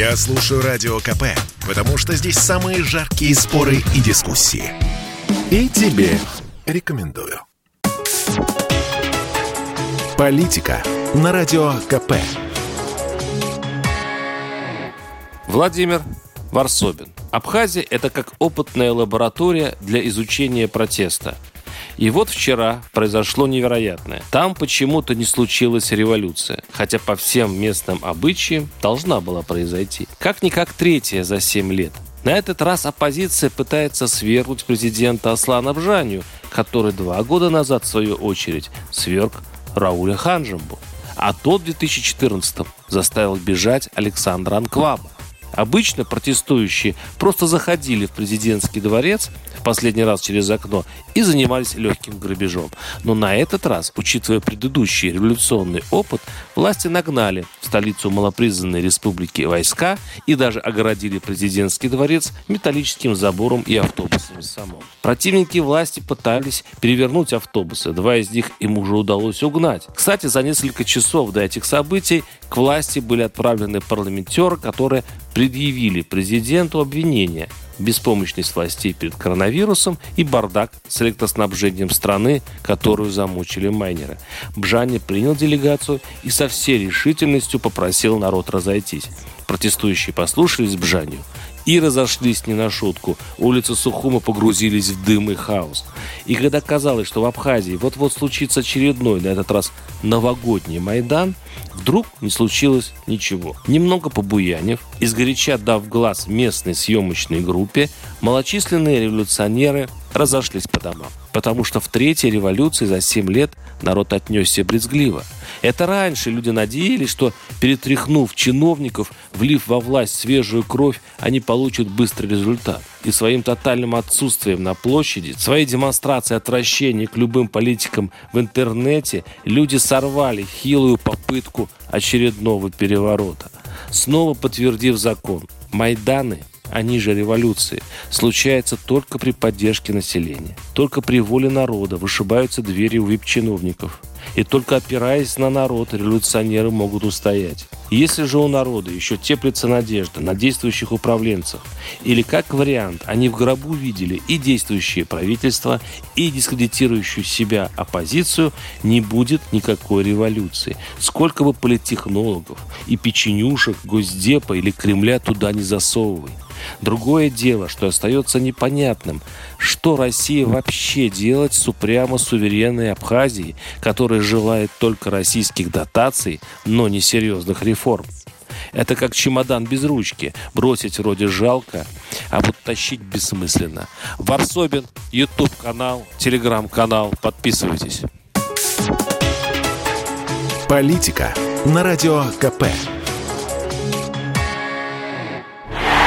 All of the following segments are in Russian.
Я слушаю Радио КП, потому что здесь самые жаркие споры и дискуссии. И тебе рекомендую. Политика на Радио КП. Владимир Варсобин. Абхазия – это как опытная лаборатория для изучения протеста. И вот вчера произошло невероятное. Там почему-то не случилась революция, хотя по всем местным обычаям должна была произойти. Как-никак третья за семь лет. На этот раз оппозиция пытается свергнуть президента Аслана Бжанию, который два года назад, в свою очередь, сверг Рауля Ханжамбу. А тот в 2014 заставил бежать Александра Анкваба. Обычно протестующие просто заходили в президентский дворец, в последний раз через окно, и занимались легким грабежом. Но на этот раз, учитывая предыдущий революционный опыт, власти нагнали в столицу малопризнанной республики войска и даже огородили президентский дворец металлическим забором и автобусами самом. Противники власти пытались перевернуть автобусы. Два из них им уже удалось угнать. Кстати, за несколько часов до этих событий к власти были отправлены парламентеры, которые предъявили президенту обвинения беспомощность властей перед коронавирусом и бардак с электроснабжением страны, которую замучили майнеры. Бжани принял делегацию и со всей решительностью попросил народ разойтись. Протестующие послушались Бжанию и разошлись не на шутку. Улицы Сухума погрузились в дым и хаос. И когда казалось, что в Абхазии вот-вот случится очередной, на этот раз новогодний Майдан, вдруг не случилось ничего. Немного побуянив, изгоряча дав глаз местной съемочной группе, малочисленные революционеры разошлись по домам. Потому что в третьей революции за 7 лет народ отнесся брезгливо. Это раньше люди надеялись, что перетряхнув чиновников, влив во власть свежую кровь, они получат быстрый результат. И своим тотальным отсутствием на площади, своей демонстрацией отвращения к любым политикам в интернете, люди сорвали хилую попытку очередного переворота. Снова подтвердив закон, Майданы они же революции, случаются только при поддержке населения. Только при воле народа вышибаются двери у вип-чиновников. И только опираясь на народ, революционеры могут устоять. Если же у народа еще теплится надежда на действующих управленцев, или как вариант, они в гробу видели и действующее правительство, и дискредитирующую себя оппозицию, не будет никакой революции. Сколько бы политтехнологов и печенюшек, Госдепа или Кремля туда не засовывай. Другое дело, что остается непонятным, что Россия вообще делать с упрямо суверенной Абхазией, которая желает только российских дотаций, но не серьезных реформ. Это как чемодан без ручки. Бросить вроде жалко, а вот тащить бессмысленно. Варсобин, YouTube-канал, Telegram-канал. Подписывайтесь. Политика на Радио КП.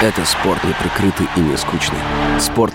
Это спорт не прикрытый и не скучный. Спорт,